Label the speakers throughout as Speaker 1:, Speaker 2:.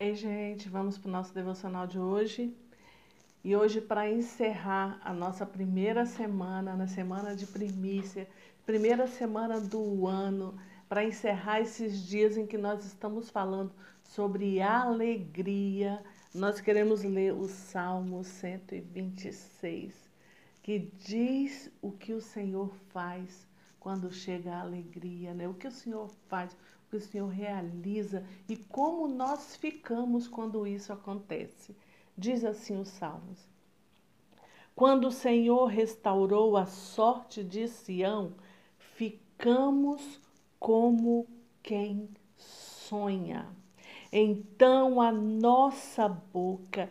Speaker 1: Ei, gente, vamos para o nosso devocional de hoje. E hoje, para encerrar a nossa primeira semana, na semana de primícia, primeira semana do ano, para encerrar esses dias em que nós estamos falando sobre alegria, nós queremos ler o Salmo 126, que diz o que o Senhor faz quando chega a alegria, né? O que o Senhor faz, que o Senhor realiza e como nós ficamos quando isso acontece. Diz assim os Salmos: Quando o Senhor restaurou a sorte de Sião, ficamos como quem sonha. Então a nossa boca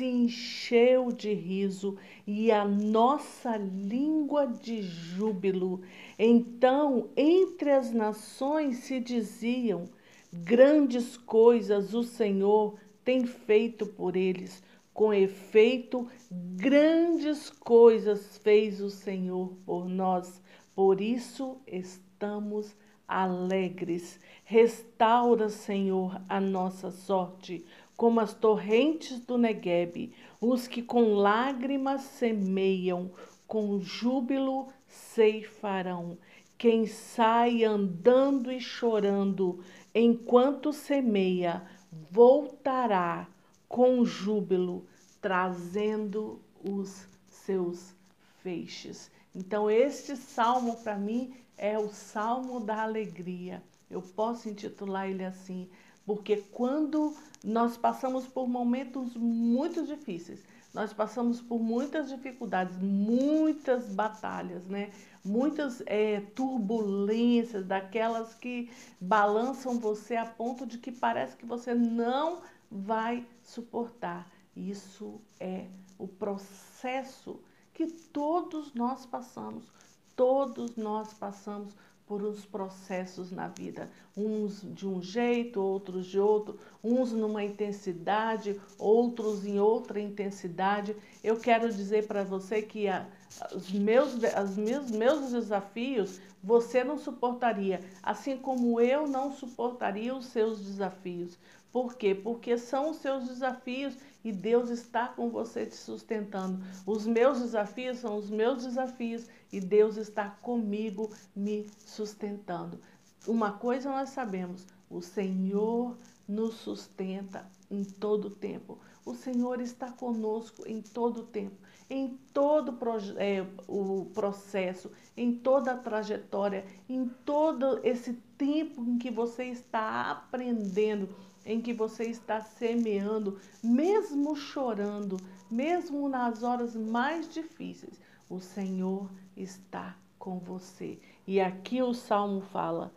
Speaker 1: se encheu de riso e a nossa língua de júbilo. Então, entre as nações se diziam: grandes coisas o Senhor tem feito por eles. Com efeito, grandes coisas fez o Senhor por nós. Por isso estamos alegres. Restaura, Senhor, a nossa sorte como as torrentes do Neguebe, os que com lágrimas semeiam, com júbilo ceifarão. Quem sai andando e chorando, enquanto semeia, voltará com júbilo, trazendo os seus feixes. Então, este salmo para mim é o salmo da alegria. Eu posso intitular ele assim, porque quando nós passamos por momentos muito difíceis, nós passamos por muitas dificuldades, muitas batalhas, né? muitas é, turbulências, daquelas que balançam você a ponto de que parece que você não vai suportar. Isso é o processo que todos nós passamos, todos nós passamos por uns processos na vida, uns de um jeito, outros de outro, uns numa intensidade, outros em outra intensidade. Eu quero dizer para você que a, os meus, os meus, meus desafios você não suportaria, assim como eu não suportaria os seus desafios. Por quê? Porque são os seus desafios e Deus está com você te sustentando. Os meus desafios são os meus desafios e Deus está comigo me sustentando. Uma coisa nós sabemos: o Senhor nos sustenta em todo o tempo. O Senhor está conosco em todo o tempo, em todo é, o processo, em toda a trajetória, em todo esse tempo em que você está aprendendo em que você está semeando, mesmo chorando, mesmo nas horas mais difíceis, o Senhor está com você. E aqui o salmo fala: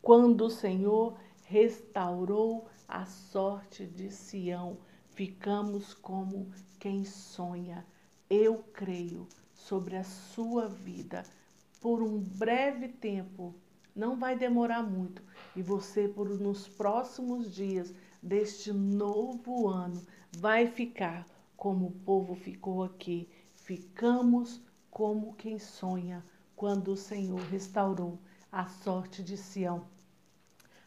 Speaker 1: quando o Senhor restaurou a sorte de Sião, ficamos como quem sonha. Eu creio sobre a sua vida por um breve tempo não vai demorar muito e você, por nos próximos dias deste novo ano, vai ficar como o povo ficou aqui. Ficamos como quem sonha quando o Senhor restaurou a sorte de Sião.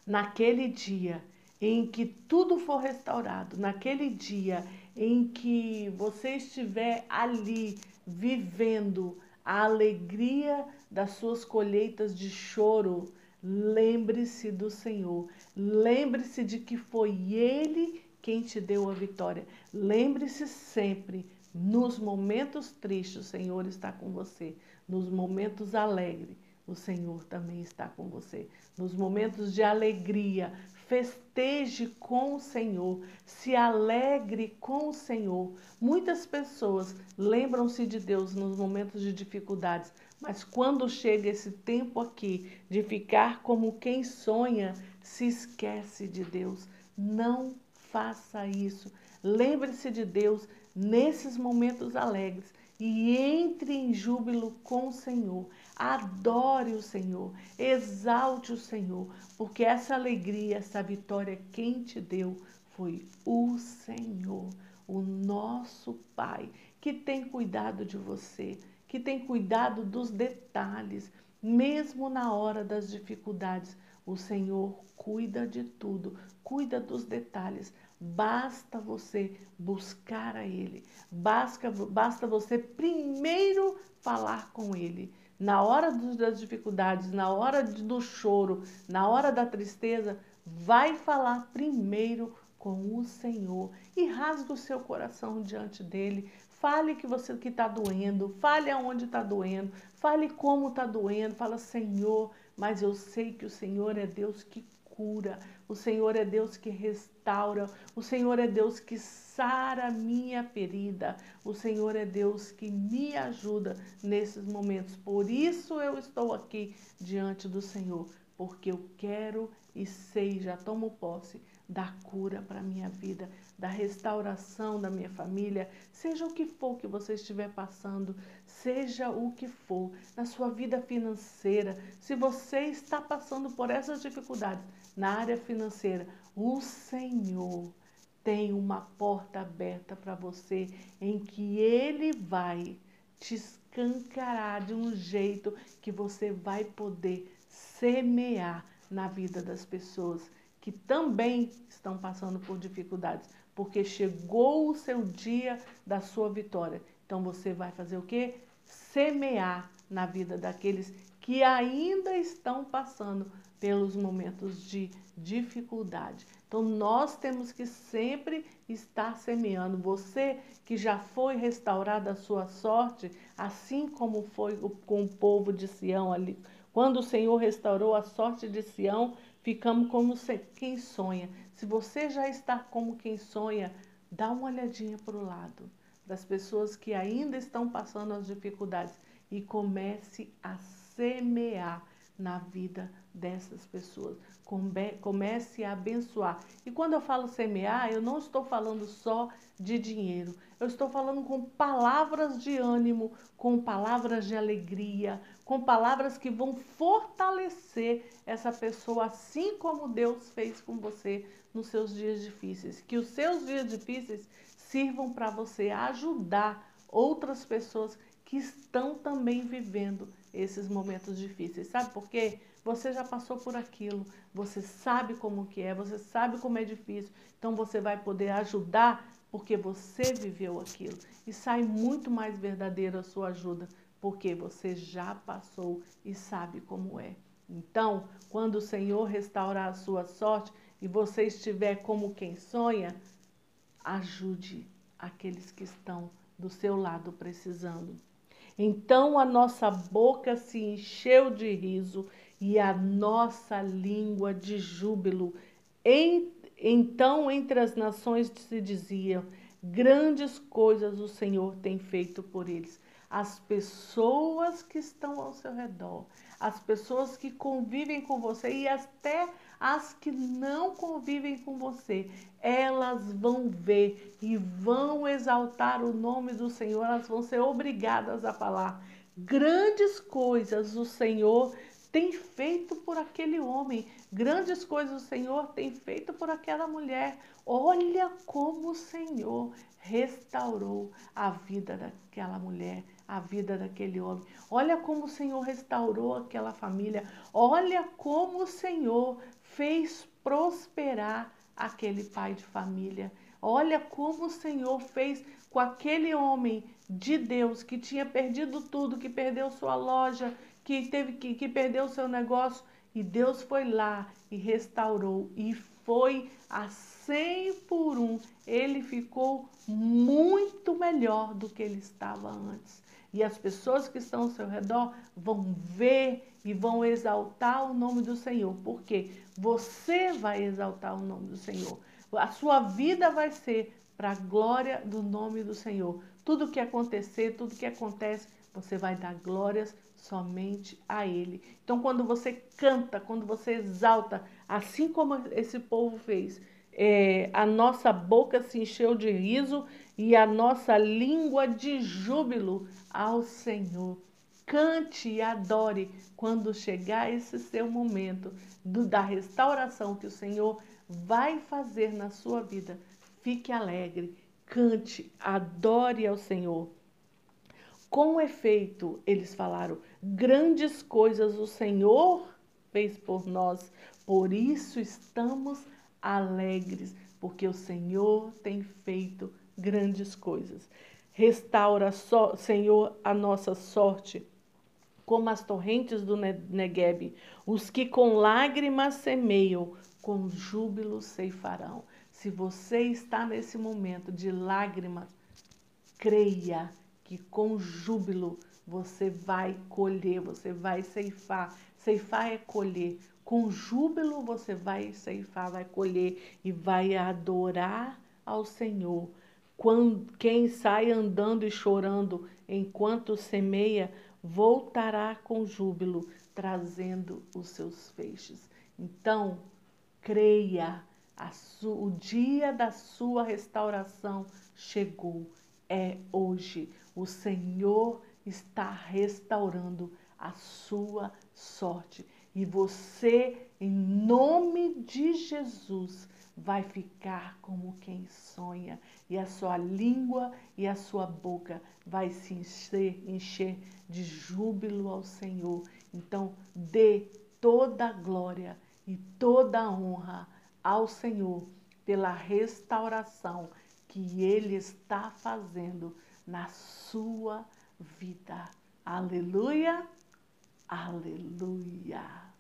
Speaker 1: Naquele dia em que tudo for restaurado, naquele dia em que você estiver ali vivendo a alegria das suas colheitas de choro, lembre-se do Senhor. Lembre-se de que foi Ele quem te deu a vitória. Lembre-se sempre, nos momentos tristes, o Senhor está com você. Nos momentos alegres, o Senhor também está com você. Nos momentos de alegria, festeje com o Senhor, se alegre com o Senhor. Muitas pessoas lembram-se de Deus nos momentos de dificuldades, mas quando chega esse tempo aqui de ficar como quem sonha, se esquece de Deus. Não faça isso. Lembre-se de Deus nesses momentos alegres e entre em júbilo com o Senhor. Adore o Senhor, exalte o Senhor, porque essa alegria, essa vitória, quem te deu foi o Senhor, o nosso Pai, que tem cuidado de você, que tem cuidado dos detalhes, mesmo na hora das dificuldades. O Senhor cuida de tudo, cuida dos detalhes. Basta você buscar a Ele. Basta, basta você primeiro falar com Ele. Na hora das dificuldades, na hora do choro, na hora da tristeza, vai falar primeiro com o Senhor e rasgue o seu coração diante dele. Fale que você que está doendo, fale aonde está doendo, fale como está doendo. Fala, Senhor, mas eu sei que o Senhor é Deus que cura, o Senhor é Deus que restaura, o Senhor é Deus que sara minha ferida, o Senhor é Deus que me ajuda nesses momentos. Por isso eu estou aqui diante do Senhor, porque eu quero e sei, já tomo posse da cura para minha vida, da restauração da minha família, seja o que for que você estiver passando, seja o que for, na sua vida financeira, se você está passando por essas dificuldades na área financeira, o Senhor tem uma porta aberta para você em que Ele vai te escancarar de um jeito que você vai poder semear na vida das pessoas que também estão passando por dificuldades, porque chegou o seu dia da sua vitória. Então você vai fazer o quê? Semear na vida daqueles que ainda estão passando pelos momentos de dificuldade. Então nós temos que sempre estar semeando. Você que já foi restaurada a sua sorte, assim como foi com o povo de Sião ali, quando o Senhor restaurou a sorte de Sião, ficamos como quem sonha. Se você já está como quem sonha, dá uma olhadinha para o lado das pessoas que ainda estão passando as dificuldades e comece a semear na vida dessas pessoas. Comece a abençoar. E quando eu falo semear, eu não estou falando só de dinheiro. Eu estou falando com palavras de ânimo, com palavras de alegria, com palavras que vão fortalecer essa pessoa, assim como Deus fez com você nos seus dias difíceis. Que os seus dias difíceis sirvam para você ajudar outras pessoas que estão também vivendo esses momentos difíceis. Sabe por quê? Você já passou por aquilo, você sabe como que é, você sabe como é difícil, então você vai poder ajudar porque você viveu aquilo. E sai muito mais verdadeira a sua ajuda, porque você já passou e sabe como é. Então, quando o Senhor restaurar a sua sorte e você estiver como quem sonha, ajude aqueles que estão do seu lado precisando. Então a nossa boca se encheu de riso e a nossa língua de júbilo. então entre as nações se dizia: grandes coisas o Senhor tem feito por eles. As pessoas que estão ao seu redor, as pessoas que convivem com você e até as que não convivem com você, elas vão ver e vão exaltar o nome do Senhor, elas vão ser obrigadas a falar. Grandes coisas o Senhor tem feito por aquele homem, grandes coisas o Senhor tem feito por aquela mulher. Olha como o Senhor restaurou a vida daquela mulher, a vida daquele homem. Olha como o Senhor restaurou aquela família. Olha como o Senhor fez prosperar aquele pai de família. Olha como o Senhor fez com aquele homem de Deus que tinha perdido tudo, que perdeu sua loja, que teve que, que perdeu seu negócio e Deus foi lá e restaurou e foi a 100 por um. Ele ficou muito melhor do que ele estava antes. E as pessoas que estão ao seu redor vão ver e vão exaltar o nome do Senhor, porque você vai exaltar o nome do Senhor. A sua vida vai ser para a glória do nome do Senhor. Tudo que acontecer, tudo que acontece, você vai dar glórias somente a Ele. Então, quando você canta, quando você exalta, assim como esse povo fez, é, a nossa boca se encheu de riso e a nossa língua de júbilo ao Senhor. Cante e adore quando chegar esse seu momento do, da restauração que o Senhor vai fazer na sua vida. Fique alegre, cante, adore ao Senhor. Com efeito, eles falaram: grandes coisas o Senhor fez por nós, por isso estamos alegres, porque o Senhor tem feito grandes coisas. Restaura, Senhor, a nossa sorte, como as torrentes do Negueb. Os que com lágrimas semeiam, com júbilo ceifarão. Se você está nesse momento de lágrimas, creia que com júbilo você vai colher, você vai ceifar. Ceifar é colher. Com júbilo você vai ceifar, vai colher e vai adorar ao Senhor. Quando, quem sai andando e chorando enquanto semeia, voltará com júbilo, trazendo os seus feixes. Então, creia, o dia da sua restauração chegou, é hoje. O Senhor está restaurando a sua sorte. E você, em nome de Jesus, vai ficar como quem sonha, e a sua língua e a sua boca vai se encher, encher de júbilo ao Senhor. Então, dê toda a glória e toda a honra ao Senhor pela restauração que Ele está fazendo na sua vida. Aleluia, aleluia.